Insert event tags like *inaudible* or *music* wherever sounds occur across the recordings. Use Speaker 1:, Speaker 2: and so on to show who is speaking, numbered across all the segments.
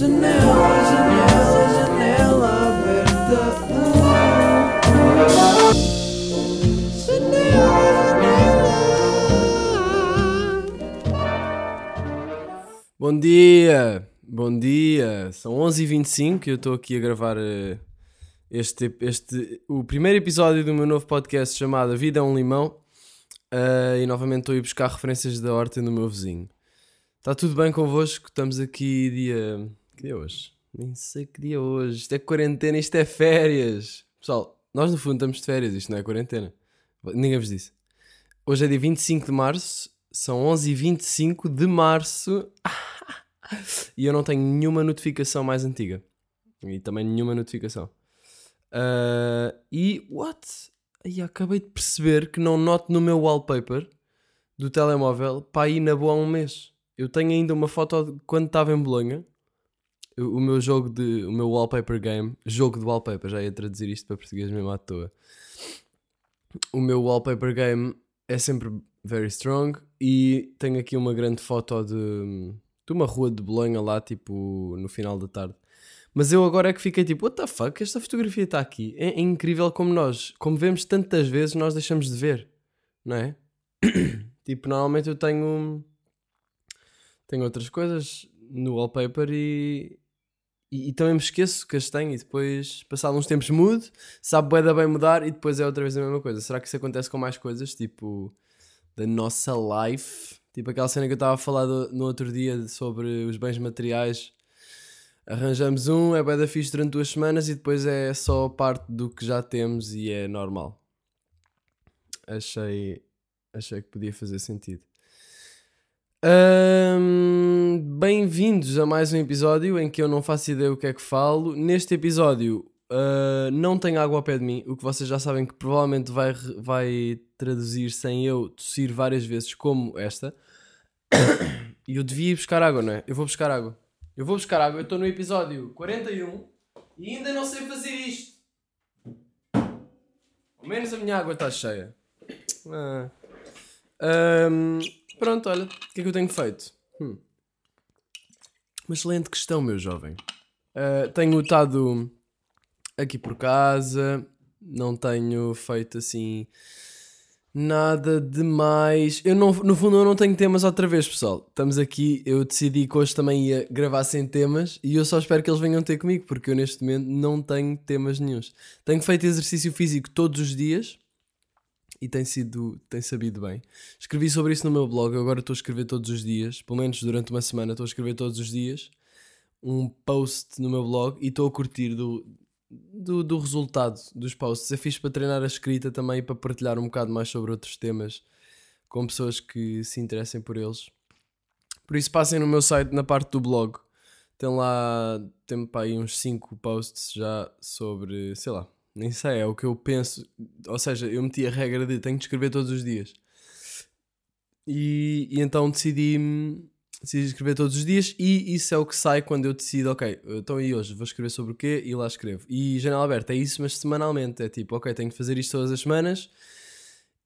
Speaker 1: Janela, janela, janela aberta. Janela. Bom dia, bom dia. São 11h25 e eu estou aqui a gravar eh, este, este, o primeiro episódio do meu novo podcast chamado Vida é um Limão. Uh, e novamente estou a ir buscar referências da horta do meu vizinho. Está tudo bem convosco? Estamos aqui dia. Que dia hoje? Nem sei que dia é hoje. Isto é quarentena, isto é férias. Pessoal, nós no fundo estamos de férias, isto não é quarentena. Ninguém vos disse. Hoje é dia 25 de março, são 11h25 de março. *laughs* e eu não tenho nenhuma notificação mais antiga. E também nenhuma notificação. Uh, e what? Aí acabei de perceber que não noto no meu wallpaper do telemóvel para ir na boa há um mês. Eu tenho ainda uma foto de quando estava em Bolonha. O meu jogo de. O meu wallpaper game. Jogo de wallpaper, já ia traduzir isto para português mesmo à toa. O meu wallpaper game é sempre very strong. E tenho aqui uma grande foto de, de uma rua de Bolonha lá, tipo, no final da tarde. Mas eu agora é que fiquei tipo, what the fuck, esta fotografia está aqui. É, é, incrível como nós, como vemos tantas vezes, nós deixamos de ver, não é? *coughs* tipo, normalmente eu tenho. Tenho outras coisas no wallpaper e, e, e, também me esqueço que as tenho e depois, passado uns tempos, mudo, sabe da bem mudar e depois é outra vez a mesma coisa. Será que isso acontece com mais coisas? Tipo, da nossa life? Tipo aquela cena que eu estava a falar do, no outro dia sobre os bens materiais arranjamos um, é bem da fixe durante duas semanas e depois é só parte do que já temos e é normal. Achei, achei que podia fazer sentido. Um, Bem-vindos a mais um episódio em que eu não faço ideia o que é que falo. Neste episódio uh, não tenho água ao pé de mim, o que vocês já sabem que provavelmente vai, vai traduzir sem eu tossir várias vezes, como esta. E eu devia ir buscar água, não é? Eu vou buscar água. Eu vou buscar água, eu estou no episódio 41 e ainda não sei fazer isto. Ao menos a minha água está cheia. Ah. Um, pronto, olha, o que é que eu tenho feito? Hum. Uma excelente questão, meu jovem. Uh, tenho estado aqui por casa, não tenho feito assim Nada demais. Eu não, no fundo eu não tenho temas outra vez, pessoal. Estamos aqui, eu decidi que hoje também ia gravar sem temas e eu só espero que eles venham ter comigo, porque eu neste momento não tenho temas nenhums. Tenho feito exercício físico todos os dias e tem sido, tem sabido bem. Escrevi sobre isso no meu blog, agora estou a escrever todos os dias, pelo menos durante uma semana estou a escrever todos os dias um post no meu blog e estou a curtir do, do, do resultado dos posts. É fixe para treinar a escrita também e para partilhar um bocado mais sobre outros temas com pessoas que se interessem por eles. Por isso passem no meu site na parte do blog. Tem lá, tem para aí uns 5 posts já sobre, sei lá, nem sei, é o que eu penso. Ou seja, eu meti a regra de tenho de escrever todos os dias. E, e então decidi decido escrever todos os dias e isso é o que sai quando eu decido, ok, então e hoje vou escrever sobre o quê e lá escrevo. E janela aberta é isso, mas semanalmente é tipo, ok, tenho que fazer isto todas as semanas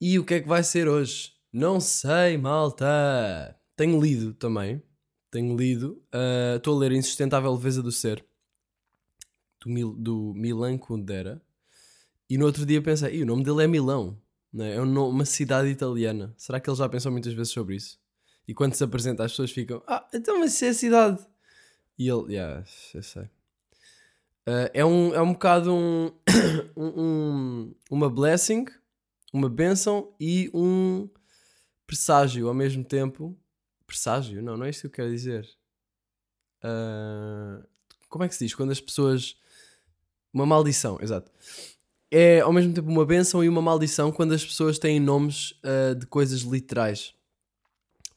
Speaker 1: e o que é que vai ser hoje? Não sei, malta. Tenho lido também, tenho lido, uh, estou uh, a ler Insustentável Leveza do Ser do, Mil, do Milan Kundera e no outro dia pensei, o nome dele é Milão, né? é uma cidade italiana. Será que ele já pensou muitas vezes sobre isso? E quando se apresenta, as pessoas ficam: Ah, então, mas isso é a cidade. E ele, yeah, eu sei. Uh, é, um, é um bocado *coughs* um, um, uma blessing, uma bênção e um presságio ao mesmo tempo. Presságio? Não, não é isso que eu quero dizer. Uh, como é que se diz? Quando as pessoas. Uma maldição, exato. É ao mesmo tempo uma bênção e uma maldição quando as pessoas têm nomes uh, de coisas literais.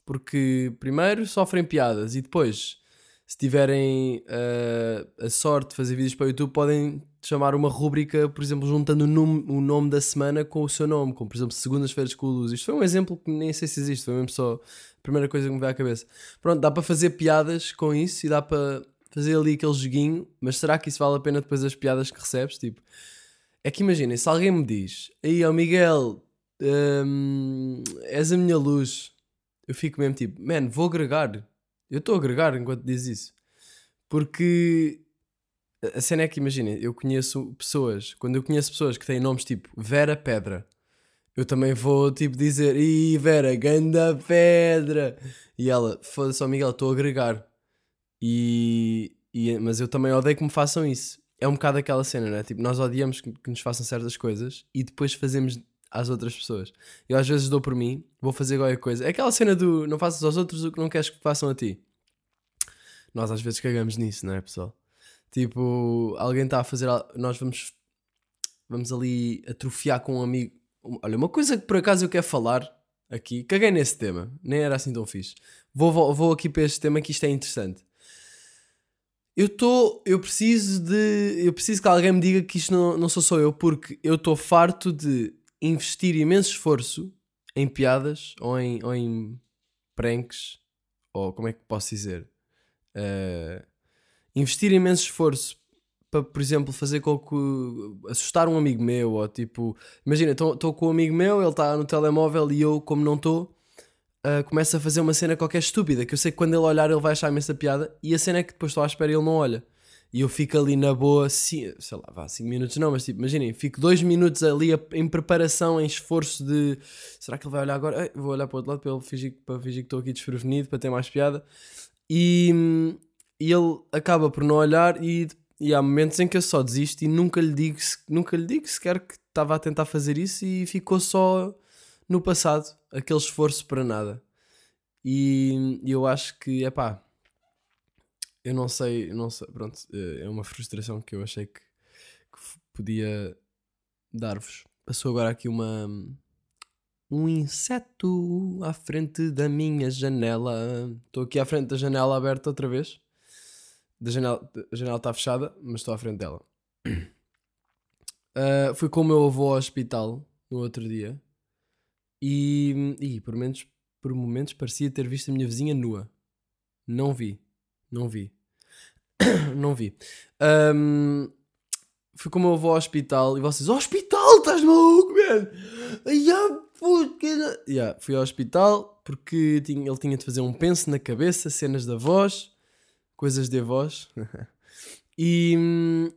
Speaker 1: Porque primeiro sofrem piadas e depois, se tiverem uh, a sorte de fazer vídeos para o YouTube, podem chamar uma rúbrica, por exemplo, juntando o nome, o nome da semana com o seu nome, como por exemplo Segundas-feiras com o Luz. Isto foi um exemplo que nem sei se existe, foi mesmo só a primeira coisa que me veio à cabeça. Pronto, dá para fazer piadas com isso e dá para fazer ali aquele joguinho, mas será que isso vale a pena depois das piadas que recebes? Tipo, é que imaginem, se alguém me diz, aí ó Miguel, hum, és a minha luz, eu fico mesmo tipo, man, vou agregar. Eu estou a agregar enquanto diz isso. Porque a cena é que, imaginem, eu conheço pessoas, quando eu conheço pessoas que têm nomes tipo Vera Pedra, eu também vou tipo dizer, ih Vera, ganda pedra. E ela, foda-se, Miguel, estou a agregar. E, e, mas eu também odeio que me façam isso. É um bocado aquela cena, não é? Tipo, nós odiamos que, que nos façam certas coisas e depois fazemos às outras pessoas. Eu às vezes dou por mim, vou fazer qualquer coisa. É aquela cena do não faças aos outros o que não queres que façam a ti. Nós às vezes cagamos nisso, não é, pessoal? Tipo, alguém está a fazer. Nós vamos, vamos ali atrofiar com um amigo. Olha, uma coisa que por acaso eu quero falar aqui, caguei nesse tema, nem era assim tão fixe. Vou, vou, vou aqui para este tema que isto é interessante. Eu estou. Eu preciso de. Eu preciso que alguém me diga que isto não, não sou só eu, porque eu estou farto de investir imenso esforço em piadas ou em, ou em pranks, ou como é que posso dizer? Uh, investir imenso esforço para, por exemplo, fazer com que assustar um amigo meu, ou tipo, imagina, estou com um amigo meu, ele está no telemóvel e eu, como não estou, uh, começo a fazer uma cena qualquer estúpida, que eu sei que quando ele olhar ele vai achar imensa piada, e a cena é que depois estou à espera e ele não olha. E eu fico ali na boa, sei lá, vá, 5 minutos não, mas tipo, imaginem, fico 2 minutos ali em preparação, em esforço de será que ele vai olhar agora? Ei, vou olhar para o outro lado para ele fingir, para fingir que estou aqui desprevenido, para ter mais piada. E, e ele acaba por não olhar e, e há momentos em que eu só desisto e nunca lhe digo, nunca lhe digo sequer que estava a tentar fazer isso e ficou só no passado, aquele esforço para nada. E eu acho que, é pá, eu não sei, não sei, pronto, eh, é uma frustração que eu achei que, que podia dar-vos. Passou agora aqui uma um inseto à frente da minha janela. Estou aqui à frente da janela aberta outra vez da janela, a janela está fechada, mas estou à frente dela. Uh, *clears throat* fui com o meu avô ao hospital no outro dia e, e por, momentos, por momentos parecia ter visto a minha vizinha nua. Não vi, não vi, *coughs* não vi. Um, fui com o meu avô ao hospital e vocês, hospital, estás maluco, man? Yeah, yeah, fui ao hospital porque tinha, ele tinha de fazer um penso na cabeça, cenas da voz coisas de avós. *laughs* e,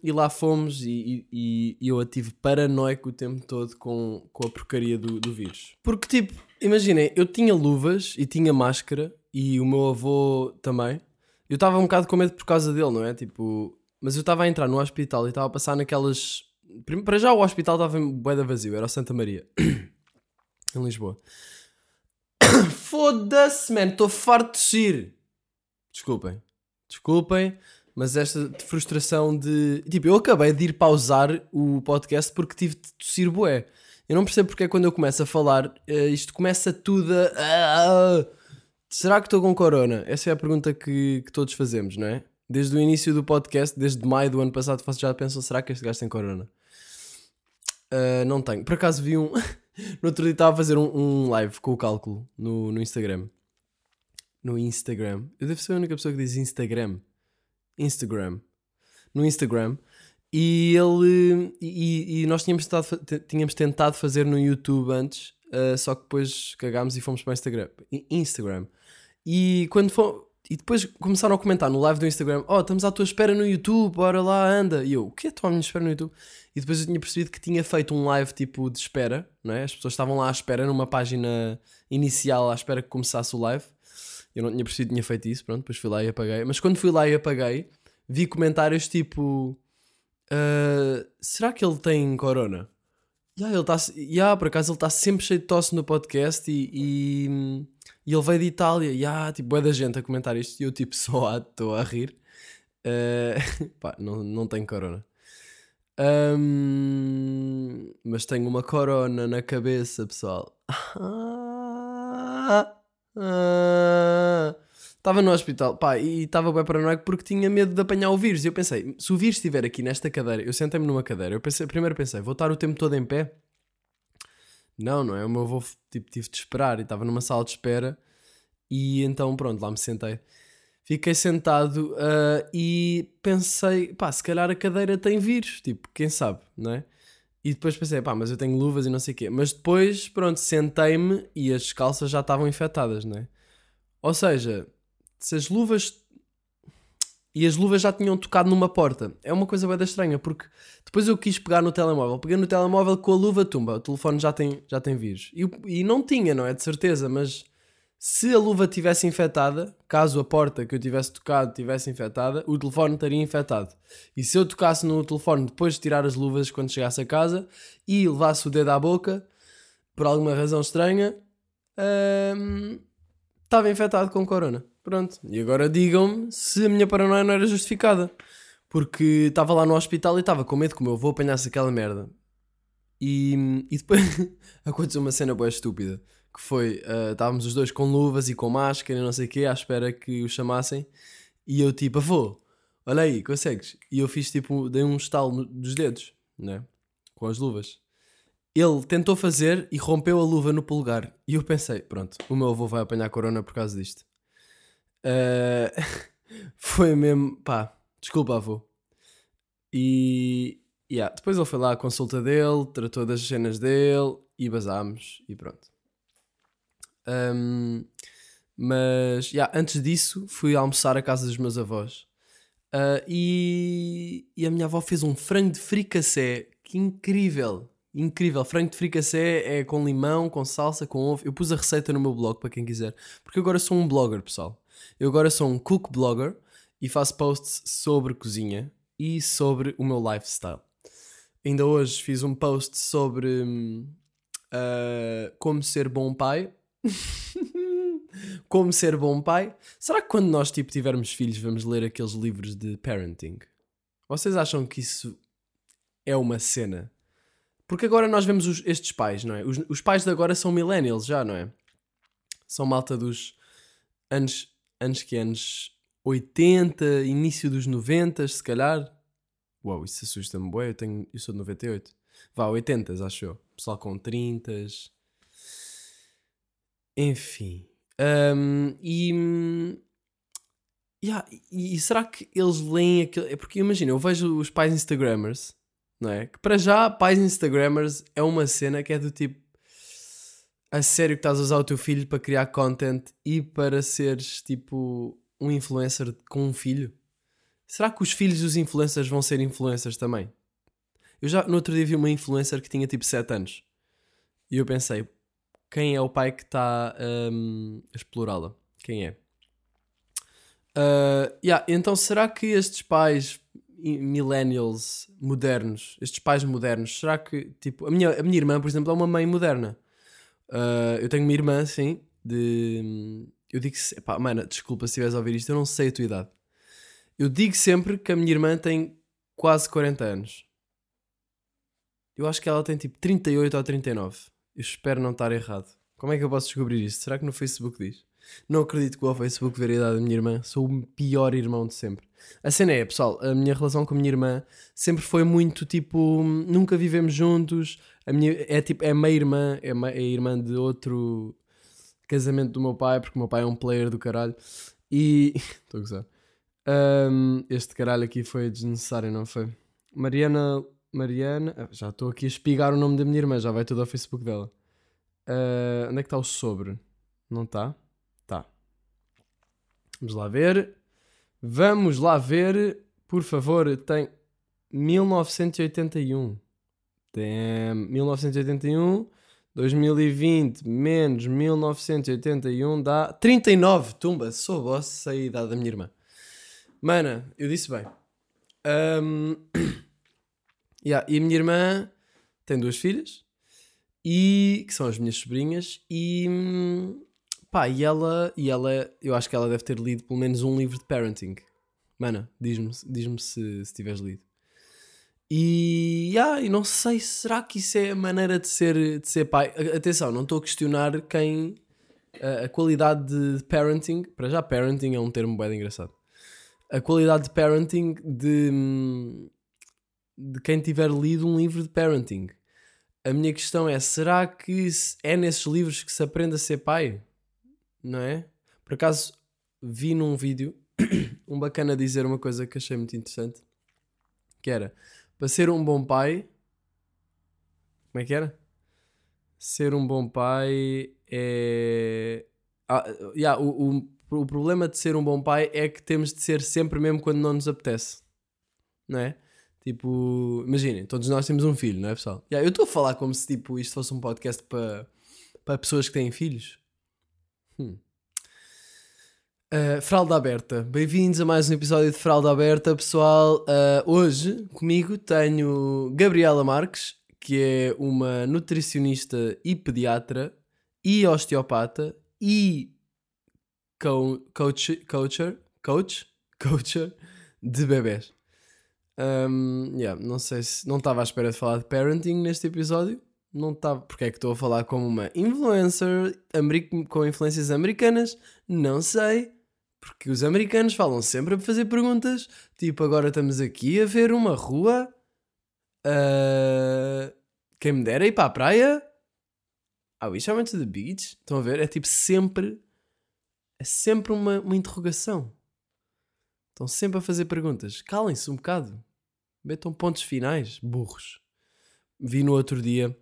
Speaker 1: e lá fomos e, e, e, eu tive paranoico o tempo todo com, com a porcaria do, do vírus. Porque, tipo, imaginem, eu tinha luvas e tinha máscara e o meu avô também. Eu estava um bocado com medo por causa dele, não é? Tipo, mas eu estava a entrar no hospital e estava a passar naquelas. Para já o hospital estava em boeda vazio, era o Santa Maria, *coughs* em Lisboa. *coughs* Foda-se, man, estou farto de tossir. Desculpem. Desculpem, mas esta frustração de. Tipo, eu acabei de ir pausar o podcast porque tive de tossir bué. Eu não percebo porque é quando eu começo a falar, uh, isto começa tudo a. Uh, será que estou com corona? Essa é a pergunta que, que, todos fazemos, não é? Desde o início do podcast, desde maio do ano passado, já pensam: será que este gajo tem corona? Uh, não tenho. Por acaso vi um. *laughs* no outro dia estava a fazer um, um live com o cálculo no, no Instagram no Instagram. Eu devo ser a única pessoa que diz Instagram. Instagram. No Instagram. E ele. E, e nós tínhamos tentado, tínhamos tentado fazer no YouTube antes, uh, só que depois cagámos e fomos para o Instagram. Instagram. E quando. E depois começaram a comentar no live do Instagram: Oh, estamos à tua espera no YouTube, bora lá, anda. E eu: O que é? Estou à espera no YouTube? E depois eu tinha percebido que tinha feito um live tipo de espera, não é? As pessoas estavam lá à espera, numa página inicial, à espera que começasse o live. Eu não tinha percebido que tinha feito isso, pronto, depois fui lá e apaguei. Mas quando fui lá e apaguei, vi comentários tipo: uh, Será que ele tem corona? Yeah, ele tá, yeah, por acaso ele está sempre cheio de tosse no podcast e, e, e ele veio de Itália. Yeah, tipo, é da gente a comentar isto e eu tipo *laughs* só estou a rir. Uh, *laughs* pá, não, não tenho corona. Um, mas tenho uma corona na cabeça, pessoal. *laughs* Estava no hospital, pá, e estava bem paranoico porque tinha medo de apanhar o vírus. E eu pensei, se o vírus estiver aqui nesta cadeira, eu sentei-me numa cadeira, eu pensei, primeiro pensei, vou estar o tempo todo em pé? Não, não é? O meu avô tipo, tive de esperar e estava numa sala de espera e então pronto, lá me sentei. Fiquei sentado uh, e pensei, pá, se calhar a cadeira tem vírus, tipo, quem sabe, não é? E depois pensei, pá, mas eu tenho luvas e não sei o quê. Mas depois, pronto, sentei-me e as calças já estavam infectadas, não é? Ou seja, se as luvas. e as luvas já tinham tocado numa porta. É uma coisa bem estranha, porque depois eu quis pegar no telemóvel. Peguei no telemóvel com a luva, tumba, o telefone já tem, já tem vírus. E, e não tinha, não é? De certeza, mas se a luva tivesse infectada, caso a porta que eu tivesse tocado tivesse infectada, o telefone estaria infectado. E se eu tocasse no telefone depois de tirar as luvas quando chegasse a casa e levasse o dedo à boca, por alguma razão estranha, hum, estava infectado com corona. Pronto. E agora digam-me se a minha paranoia não era justificada. Porque estava lá no hospital e estava com medo que o meu avô apanhasse aquela merda. E, e depois *laughs* aconteceu uma cena boa estúpida. Que foi, uh, estávamos os dois com luvas e com máscara e não sei o quê, à espera que o chamassem. E eu tipo, avô, olha aí, consegues? E eu fiz tipo, dei um estalo dos dedos, né? Com as luvas. Ele tentou fazer e rompeu a luva no polegar. E eu pensei, pronto, o meu avô vai apanhar corona por causa disto. Uh, *laughs* foi mesmo, pá, desculpa, avô. E yeah, depois ele foi lá à consulta dele, tratou das cenas dele e basámos e pronto. Um, mas yeah, antes disso fui almoçar à casa dos meus avós. Uh, e, e a minha avó fez um frango de fricassé que incrível! Incrível, frango de fricassé é com limão, com salsa, com ovo. Eu pus a receita no meu blog para quem quiser, porque agora sou um blogger, pessoal. Eu agora sou um cook blogger e faço posts sobre cozinha e sobre o meu lifestyle. Ainda hoje fiz um post sobre uh, como ser bom pai. *laughs* como ser bom pai. Será que quando nós tipo, tivermos filhos vamos ler aqueles livros de parenting? Vocês acham que isso é uma cena? Porque agora nós vemos os, estes pais, não é? Os, os pais de agora são millennials já, não é? São malta dos anos anos que anos 80, início dos 90, se calhar. Uau, isso assusta-me, bué, eu, tenho, eu sou de 98. Vá, 80, acho eu. Pessoal com 30. Enfim. Um, e, yeah, e, e, será que eles leem aquilo? É porque imagina, eu vejo os pais Instagrammers, não é? Que para já, pais Instagrammers é uma cena que é do tipo a sério que estás a usar o teu filho para criar content e para seres tipo um influencer com um filho? Será que os filhos dos influencers vão ser influencers também? Eu já no outro dia vi uma influencer que tinha tipo 7 anos e eu pensei: quem é o pai que está um, a explorá-la? Quem é? Uh, yeah, então será que estes pais millennials modernos, estes pais modernos, será que tipo a minha, a minha irmã, por exemplo, é uma mãe moderna? Uh, eu tenho uma irmã, sim, de. Eu digo. Pá, mana, desculpa se estiveres a ouvir isto, eu não sei a tua idade. Eu digo sempre que a minha irmã tem quase 40 anos. Eu acho que ela tem tipo 38 ou 39. Eu espero não estar errado. Como é que eu posso descobrir isto? Será que no Facebook diz? Não acredito que o Facebook ver a idade da minha irmã. Sou o pior irmão de sempre. A cena é, pessoal, a minha relação com a minha irmã sempre foi muito tipo. Nunca vivemos juntos. A minha, é tipo, é meia irmã, é, meia, é irmã de outro casamento do meu pai, porque o meu pai é um player do caralho. E. *laughs* Estou a gozar. Um, este caralho aqui foi desnecessário, não foi? Mariana. Mariana. Ah, já estou aqui a espigar o nome da minha irmã, já vai tudo ao Facebook dela. Uh, onde é que está o sobre? Não está? Vamos lá ver. Vamos lá ver. Por favor, tem 1981. Tem 1981. 2020 menos 1981 dá 39. Tumba, sou boss, sei a idade da minha irmã. Mana, eu disse bem. Um, *clears throat* yeah, e a minha irmã tem duas filhas e que são as minhas sobrinhas e pá, e ela, e ela eu acho que ela deve ter lido pelo menos um livro de parenting. Mana, diz-me diz se, se tiveres lido. E, ah, e não sei, será que isso é a maneira de ser, de ser pai? Atenção, não estou a questionar quem. A, a, qualidade de parenting. Para já, parenting é um termo bem engraçado. A qualidade de parenting de, de quem tiver lido um livro de parenting. A minha questão é: será que é nesses livros que se aprende a ser pai? Não é? Por acaso, vi num vídeo *coughs* um bacana dizer uma coisa que achei muito interessante. Que era para ser um bom pai. Como é que era? Ser um bom pai é. Ah, yeah, o, o, o problema de ser um bom pai é que temos de ser sempre mesmo quando não nos apetece. Não é? Tipo, imaginem, todos nós temos um filho, não é pessoal? Yeah, eu estou a falar como se tipo, isto fosse um podcast para, para pessoas que têm filhos. Uh, Fralda Aberta, bem-vindos a mais um episódio de Fralda Aberta, pessoal. Uh, hoje comigo tenho Gabriela Marques, que é uma nutricionista e pediatra e osteopata e co coach, coacher, coach, *laughs* coacher de bebés. Um, yeah, não sei se não estava à espera de falar de parenting neste episódio. Não estava, porque é que estou a falar como uma influencer com influências americanas? Não sei. Porque os americanos falam sempre a fazer perguntas, tipo, agora estamos aqui a ver uma rua. Uh, quem me dera ir para a praia? Ah, we went to the beach? Estão a ver? É tipo sempre. É sempre uma, uma interrogação. Estão sempre a fazer perguntas. Calem-se um bocado. Metam pontos finais, burros. Vi no outro dia.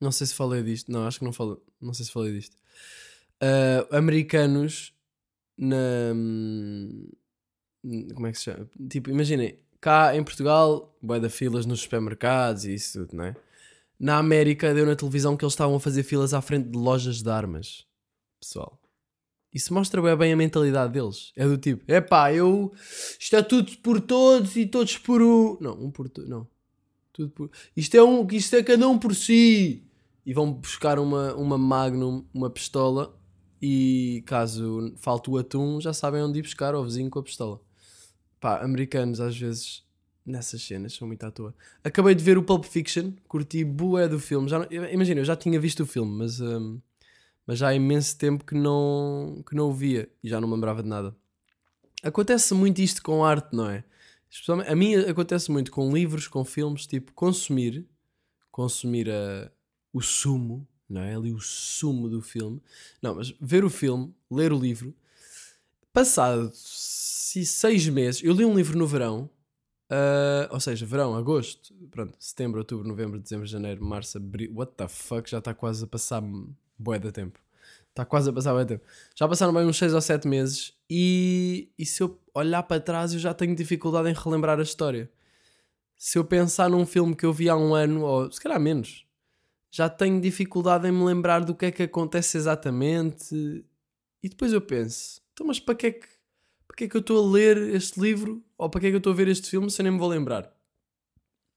Speaker 1: Não sei se falei disto. Não, acho que não falei. Não sei se falei disto. Uh, americanos na. Hum, como é que se chama? Tipo, imaginem, cá em Portugal, boé da filas nos supermercados e isso tudo, não é? Na América deu na televisão que eles estavam a fazer filas à frente de lojas de armas. Pessoal. Isso mostra bem, bem a mentalidade deles. É do tipo, é pá, eu. Isto é tudo por todos e todos por um. Não, um por. Não. Tudo por. Isto é, um, isto é cada um por si. E vão buscar uma, uma Magnum, uma pistola e caso falte o atum, já sabem onde ir buscar ao vizinho com a pistola. Pá, americanos às vezes nessas cenas são muito à toa. Acabei de ver o Pulp Fiction, curti bué do filme. Já imagina, eu já tinha visto o filme, mas, um, mas já há imenso tempo que não, que não o via e já não me lembrava de nada. Acontece muito isto com arte, não é? A mim acontece muito com livros, com filmes, tipo, consumir, consumir a, o sumo não é? Ali o sumo do filme. Não, mas ver o filme, ler o livro, passado seis meses, eu li um livro no verão, uh, ou seja, verão, agosto, pronto, setembro, outubro, novembro, dezembro, janeiro, março, abril, what the fuck, já está quase a passar bué de tempo. Está quase a passar bué tempo. Já passaram bem uns seis ou sete meses e, e se eu olhar para trás eu já tenho dificuldade em relembrar a história. Se eu pensar num filme que eu vi há um ano, ou se calhar menos, já tenho dificuldade em me lembrar do que é que acontece exatamente. E depois eu penso, então, mas para que é que, para que, é que eu estou a ler este livro? Ou para que é que eu estou a ver este filme se eu nem me vou lembrar?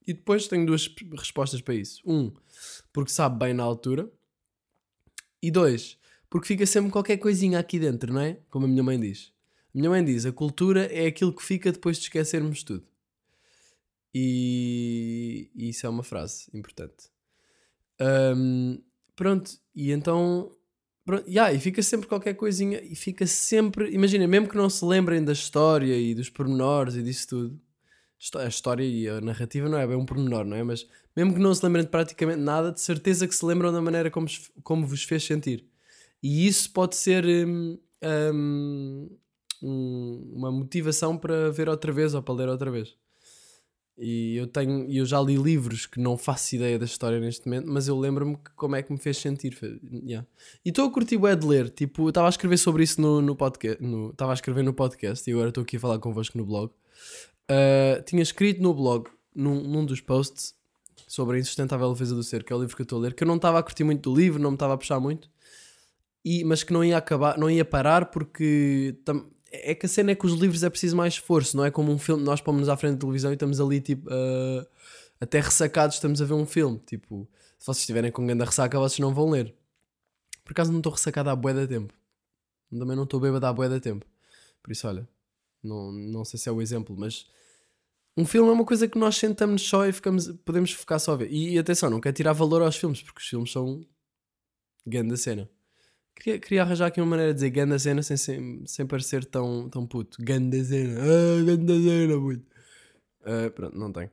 Speaker 1: E depois tenho duas respostas para isso. Um, porque sabe bem na altura. E dois, porque fica sempre qualquer coisinha aqui dentro, não é? Como a minha mãe diz. A minha mãe diz: a cultura é aquilo que fica depois de esquecermos tudo. E, e isso é uma frase importante. Um, pronto, e então. Pronto, yeah, e fica sempre qualquer coisinha. E fica sempre. Imagina, mesmo que não se lembrem da história e dos pormenores e disso tudo. A história e a narrativa não é bem um pormenor, não é? Mas mesmo que não se lembrem de praticamente nada, de certeza que se lembram da maneira como, como vos fez sentir. E isso pode ser um, um, uma motivação para ver outra vez ou para ler outra vez. E eu tenho, eu já li livros que não faço ideia da história neste momento, mas eu lembro-me como é que me fez sentir. Yeah. E estou a curtir o de ler. Tipo, estava a escrever sobre isso no, no podcast. Estava a escrever no podcast e agora estou aqui a falar convosco no blog. Uh, tinha escrito no blog, num, num dos posts, sobre a insustentável defesa do ser, que é o livro que eu estou a ler, que eu não estava a curtir muito do livro, não me estava a puxar muito, e, mas que não ia acabar, não ia parar porque tam, é que a cena é que os livros é preciso mais esforço, não é como um filme, nós pomos-nos à frente da televisão e estamos ali tipo uh, até ressacados, estamos a ver um filme. Tipo, se vocês estiverem com grande ressaca, vocês não vão ler. Por acaso não estou ressacado há bué da tempo. Também não estou bêbado há bué da tempo. Por isso, olha, não, não sei se é o exemplo, mas um filme é uma coisa que nós sentamos só e ficamos, podemos ficar só a ver. E, e atenção, não quero tirar valor aos filmes, porque os filmes são grande cena. Queria, queria arranjar aqui uma maneira de dizer ganda cena sem, sem, sem parecer tão, tão puto. Ganda cena. Ah, ganda cena, puto. Uh, pronto, não tenho.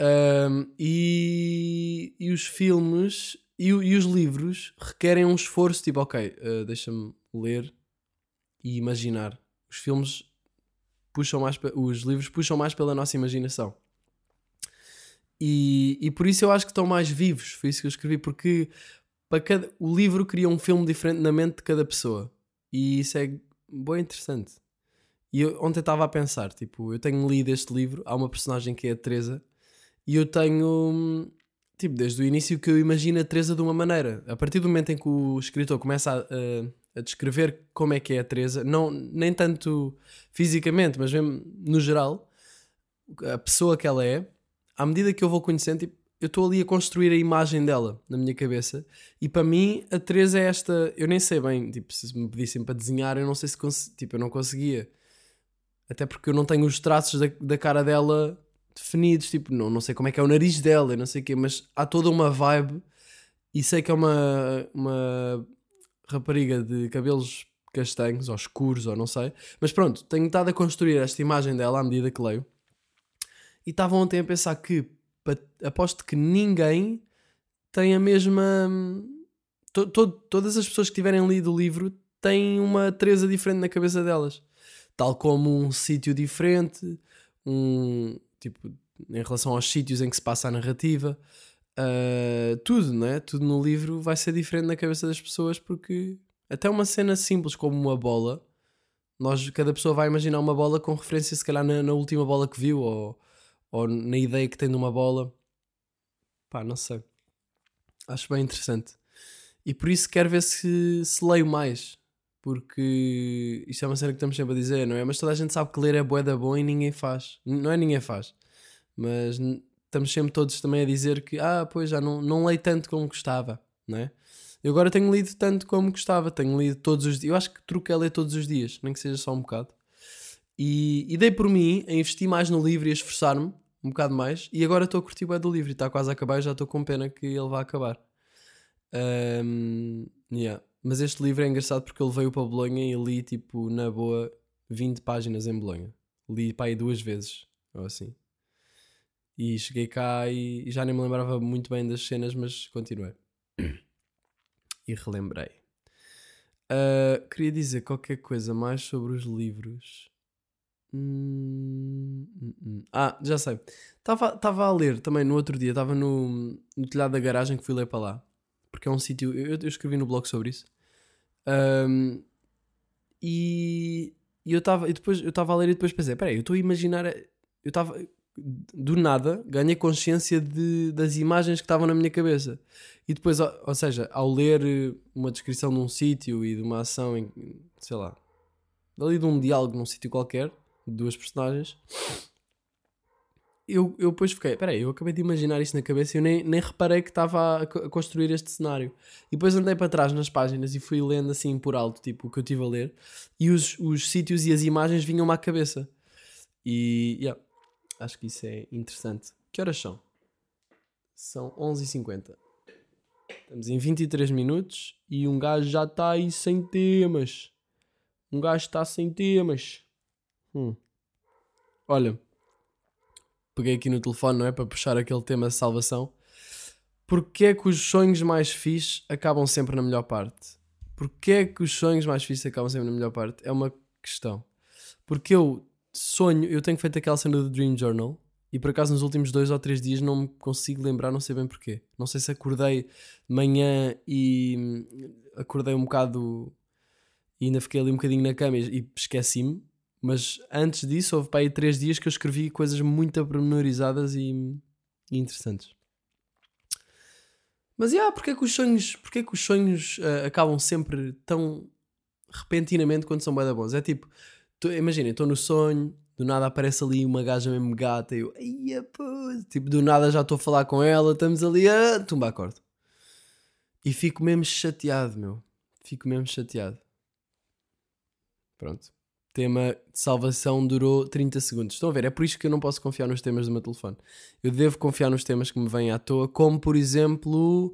Speaker 1: Um, e, e os filmes e, e, os livros requerem um esforço, tipo, ok, uh, deixa-me ler e imaginar. Os filmes puxam mais, os livros puxam mais pela nossa imaginação. E, e por isso eu acho que estão mais vivos. Foi isso que eu escrevi, porque para cada, o livro cria um filme diferente na mente de cada pessoa. E isso é boa interessante. E eu, ontem estava a pensar, tipo, eu tenho lido este livro, há uma personagem que é a Teresa, e eu tenho, tipo, desde o início que eu imagino a Teresa de uma maneira. A partir do momento em que o escritor começa a, a, a descrever como é que é a Teresa, não, nem tanto fisicamente, mas mesmo no geral, a pessoa que ela é, à medida que eu vou conhecendo, tipo, eu estou ali a construir a imagem dela na minha cabeça. E para mim, a Teresa é esta. Eu nem sei bem, tipo, se me pedissem para desenhar, eu não sei se tipo, eu não conseguia. Até porque eu não tenho os traços da, da cara dela definidos, tipo, não, não sei como é que é o nariz dela, não sei o quê, mas há toda uma vibe e sei que é uma, uma rapariga de cabelos castanhos ou escuros ou não sei, mas pronto, tenho estado a construir esta imagem dela à medida que leio e estava ontem a pensar que aposto que ninguém tem a mesma. To, to, todas as pessoas que tiverem lido o livro têm uma Teresa diferente na cabeça delas. Tal como um sítio diferente, um. Tipo, em relação aos sítios em que se passa a narrativa. Uh, tudo, né? Tudo no livro vai ser diferente na cabeça das pessoas porque até uma cena simples como uma bola, nós, cada pessoa vai imaginar uma bola com referência se calhar na, na última bola que viu ou ou na ideia que tem de uma bola. Pá, não sei. Acho bem interessante. E por isso quero ver se, se leio mais. Porque isto é uma cena que estamos sempre a dizer, não é? Mas toda a gente sabe que ler é bué da bom e ninguém faz. Não é ninguém faz. Mas estamos sempre todos também a dizer que, ah, pois já não, não leio tanto como gostava, não é? Eu agora tenho lido tanto como gostava. Tenho lido todos os dias. Eu acho que truque é ler todos os dias, nem que seja só um bocado. E, e dei por mim a investir mais no livro e a esforçar-me um bocado mais. E agora estou a curtir o do livro e está quase a acabar já estou com pena que ele vá acabar. Um, yeah. Mas este livro é engraçado porque ele veio para Bolonha e li tipo na boa 20 páginas em Bolonha. Li para aí duas vezes, ou assim. E cheguei cá e, e já nem me lembrava muito bem das cenas, mas continuei. e relembrei. Uh, queria dizer qualquer coisa mais sobre os livros. Hum, hum, hum. Ah, já sei. Estava a ler também no outro dia, estava no, no telhado da garagem que fui ler para lá. Porque é um sítio. Eu, eu, escrevi no blog sobre isso. Um, e, e eu estava. E depois eu estava a ler e depois pensei: peraí, eu estou a imaginar. Eu estava. Do nada, ganhei consciência de, das imagens que estavam na minha cabeça. E depois, ou, ou seja, ao ler uma descrição de um sítio e de uma ação, em, sei lá, ali de um diálogo num sítio qualquer, duas personagens. Eu, eu depois fiquei, peraí, eu acabei de imaginar isto na cabeça e eu nem, nem reparei que estava a, a, construir este cenário. E depois andei para trás nas páginas e fui lendo assim por alto, tipo, o que eu estive a ler, e os, os sítios e as imagens vinham-me à cabeça. E, yeah, acho que isso é interessante. Que horas são? São 11h50. Estamos em 23 minutos e um gajo já está aí sem temas. Um gajo está sem temas. Hum. Olha, peguei aqui no telefone, não é? Para puxar aquele tema de salvação. Porquê é que os sonhos mais fixes acabam sempre na melhor parte? Porquê é que os sonhos mais fixes acabam sempre na melhor parte? É uma questão. Porque eu sonho, eu tenho feito aquela cena do Dream Journal e por acaso nos últimos dois ou três dias não me consigo lembrar, não sei bem porquê. Não sei se acordei de manhã e hum, acordei um bocado e ainda fiquei ali um bocadinho na cama e esqueci-me mas antes disso, houve para aí três dias que eu escrevi coisas muito pormenorizadas e, e interessantes. Mas, yeah, porque é que os sonhos, porque é que os sonhos uh, acabam sempre tão repentinamente quando são bem bons? É tipo, imagina, estou no sonho, do nada aparece ali uma gaja mesmo gata e eu, pô, tipo, do nada já estou a falar com ela, estamos ali a tumba acordo. E fico mesmo chateado, meu. Fico mesmo chateado. Pronto tema de salvação durou 30 segundos. Estão a ver? É por isso que eu não posso confiar nos temas do meu telefone. Eu devo confiar nos temas que me vêm à toa, como por exemplo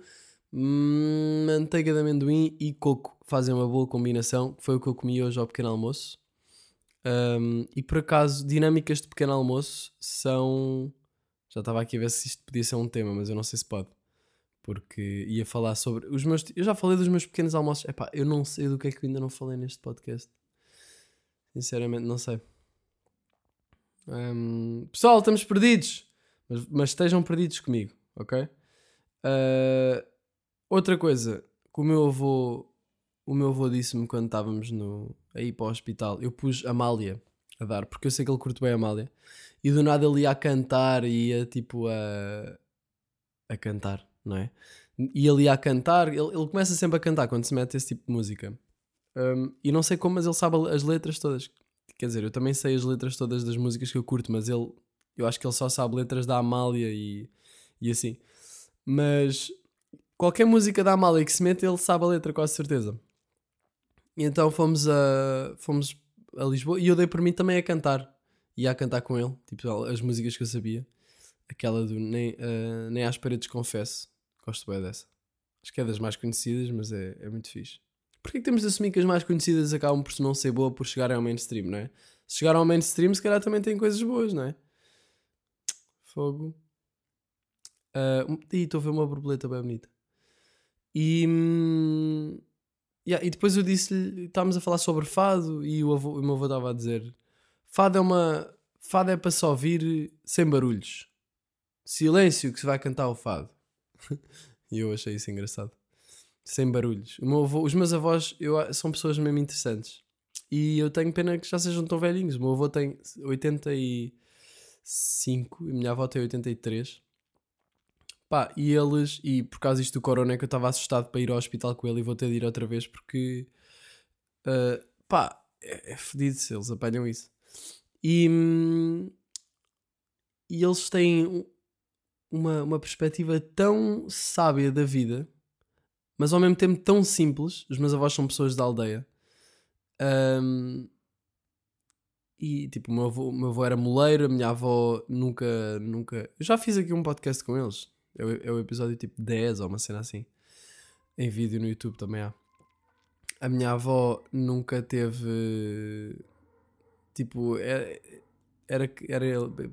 Speaker 1: hum, manteiga de amendoim e coco. Fazem uma boa combinação. Foi o que eu comi hoje ao pequeno almoço. Um, e por acaso, dinâmicas de pequeno almoço são. Já estava aqui a ver se isto podia ser um tema, mas eu não sei se pode. Porque ia falar sobre os meus. Eu já falei dos meus pequenos almoços. Epá, eu não sei do que é que eu ainda não falei neste podcast. Sinceramente, não sei. Um, pessoal, estamos perdidos. Mas, mas, estejam perdidos comigo, ok? Uh, outra coisa que o meu avô, o meu avô disse-me quando estávamos no, a ir para o hospital, eu pus Amália a dar, porque eu sei que ele curte bem a Amália. E do nada ele ia a cantar e ia tipo a. a cantar, não é? E ele ia a cantar, ele, ele começa sempre a cantar quando se mete esse tipo de música. Um, e não sei como, mas ele sabe as letras todas. Quer dizer, eu também sei as letras todas das músicas que eu curto, mas ele. Eu acho que ele só sabe letras da Amália e, e assim. Mas qualquer música da Amália que se mete, ele sabe a letra, quase certeza. E então fomos a, fomos a Lisboa e eu dei por mim também a cantar. Ia a cantar com ele, tipo as músicas que eu sabia. Aquela do Nem, uh, nem às paredes confesso. Gosto bem dessa. Acho que é das mais conhecidas, mas é, é muito fixe. Porquê que temos de assumir que as mais conhecidas acabam por não ser boa por chegarem ao mainstream, não é? Se chegaram ao mainstream, se calhar também tem coisas boas, não é? Fogo. Uh, e estou a ver uma borboleta bem bonita. E, hum, yeah, e depois eu disse-lhe, estávamos a falar sobre fado e o, avô, o meu avô estava a dizer: fado é uma. Fado é para só ouvir sem barulhos. Silêncio que se vai cantar o fado. *laughs* e eu achei isso engraçado. Sem barulhos. Avô, os meus avós eu, são pessoas mesmo interessantes. E eu tenho pena que já sejam tão velhinhos. O meu avô tem 85 e minha avó tem 83. Pá, e eles, e por causa disto do corona é que eu estava assustado para ir ao hospital com ele e vou ter de ir outra vez porque, uh, pá, é, é fedido se eles apanham isso. E, e eles têm uma, uma perspectiva tão sábia da vida, mas ao mesmo tempo tão simples. Os meus avós são pessoas da aldeia. Um, e tipo, o meu avô, meu avô era moleiro, a minha avó nunca, nunca. Eu já fiz aqui um podcast com eles. É o, é o episódio tipo 10 ou uma cena assim. Em vídeo no YouTube também há. A minha avó nunca teve. Tipo, era. Era, era ele.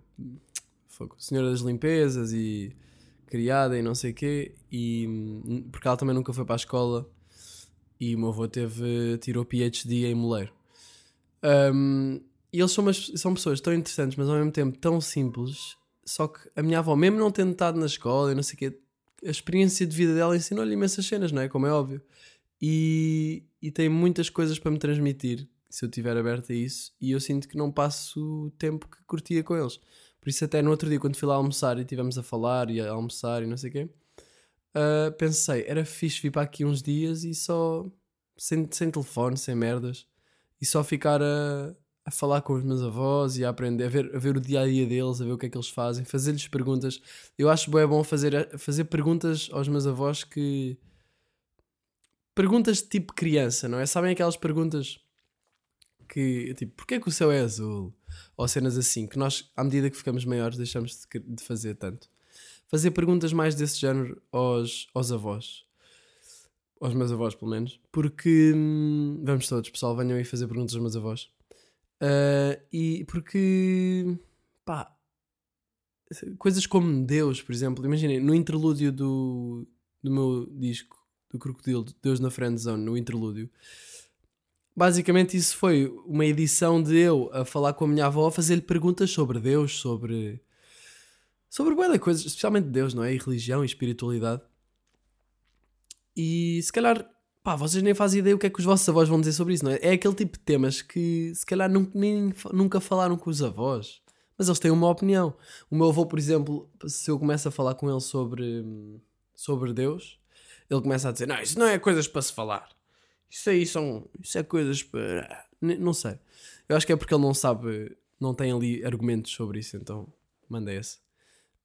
Speaker 1: Senhora das limpezas e criada e não sei o quê. E, porque ela também nunca foi para a escola. E o meu avô teve, tirou PhD em moleiro. Um, e eles são, umas, são pessoas tão interessantes, mas ao mesmo tempo tão simples só que a minha avó, mesmo não tendo estado na escola e não sei o quê, a experiência de vida dela ensinou-lhe imensas cenas, não é? Como é óbvio. E, e tem muitas coisas para me transmitir se eu estiver aberto a isso. E eu sinto que não passo o tempo que curtia com eles. Por isso, até no outro dia, quando fui lá almoçar e estivemos a falar e a almoçar e não sei o quê, uh, pensei, era fixe vir para aqui uns dias e só. sem, sem telefone, sem merdas. E só ficar a, a falar com os meus avós e a aprender, a ver, a ver o dia a dia deles, a ver o que é que eles fazem, fazer-lhes perguntas. Eu acho bem bom fazer, fazer perguntas aos meus avós que. Perguntas de tipo criança, não é? Sabem aquelas perguntas que, tipo, porquê que o céu é azul? Ou cenas assim, que nós, à medida que ficamos maiores, deixamos de, de fazer tanto. Fazer perguntas mais desse género aos, aos avós. Aos meus avós, pelo menos. Porque. Hum, vamos todos, pessoal, venham aí fazer perguntas aos meus avós Uh, e porque, pá, coisas como Deus, por exemplo, imaginem, no interlúdio do, do meu disco, do Crocodilo, Deus na Friendzone, no interlúdio, basicamente isso foi uma edição de eu a falar com a minha avó, a fazer-lhe perguntas sobre Deus, sobre. sobre boas coisas, especialmente Deus, não é? E religião e espiritualidade. E se calhar pá, vocês nem fazem ideia o que é que os vossos avós vão dizer sobre isso, não é? É aquele tipo de temas que se calhar nunca, nem, nunca falaram com os avós, mas eles têm uma opinião. O meu avô, por exemplo, se eu começo a falar com ele sobre, sobre Deus, ele começa a dizer: Não, isso não é coisas para se falar. Isso aí são. Isso é coisas para. Não sei. Eu acho que é porque ele não sabe, não tem ali argumentos sobre isso, então manda esse.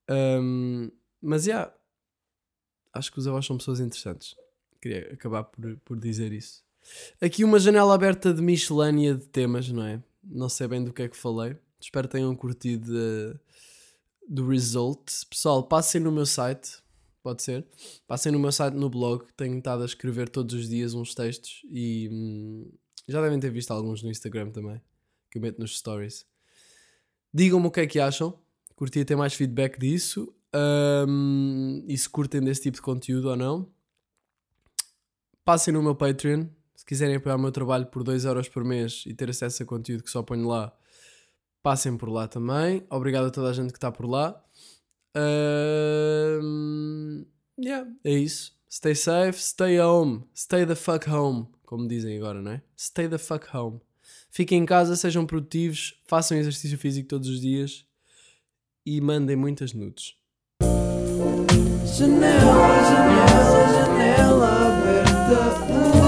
Speaker 1: Um, mas já. Yeah, acho que os avós são pessoas interessantes. Queria acabar por, por dizer isso. Aqui uma janela aberta de miscelânea de temas, não é? Não sei bem do que é que falei. Espero que tenham curtido uh, do result. Pessoal, passem no meu site, pode ser. Passem no meu site no blog. Tenho estado a escrever todos os dias uns textos e hum, já devem ter visto alguns no Instagram também, que eu meto nos stories. Digam-me o que é que acham. Curtia ter mais feedback disso. Um, e se curtem desse tipo de conteúdo ou não passem no meu Patreon. Se quiserem apoiar o meu trabalho por 2€ euros por mês e ter acesso a conteúdo que só ponho lá, passem por lá também. Obrigado a toda a gente que está por lá. Uh, yeah, é isso. Stay safe, stay home, stay the fuck home, como dizem agora, não é? Stay the fuck home. Fiquem em casa, sejam produtivos, façam exercício físico todos os dias e mandem muitas nudes.
Speaker 2: Janela, janela, janela aberta.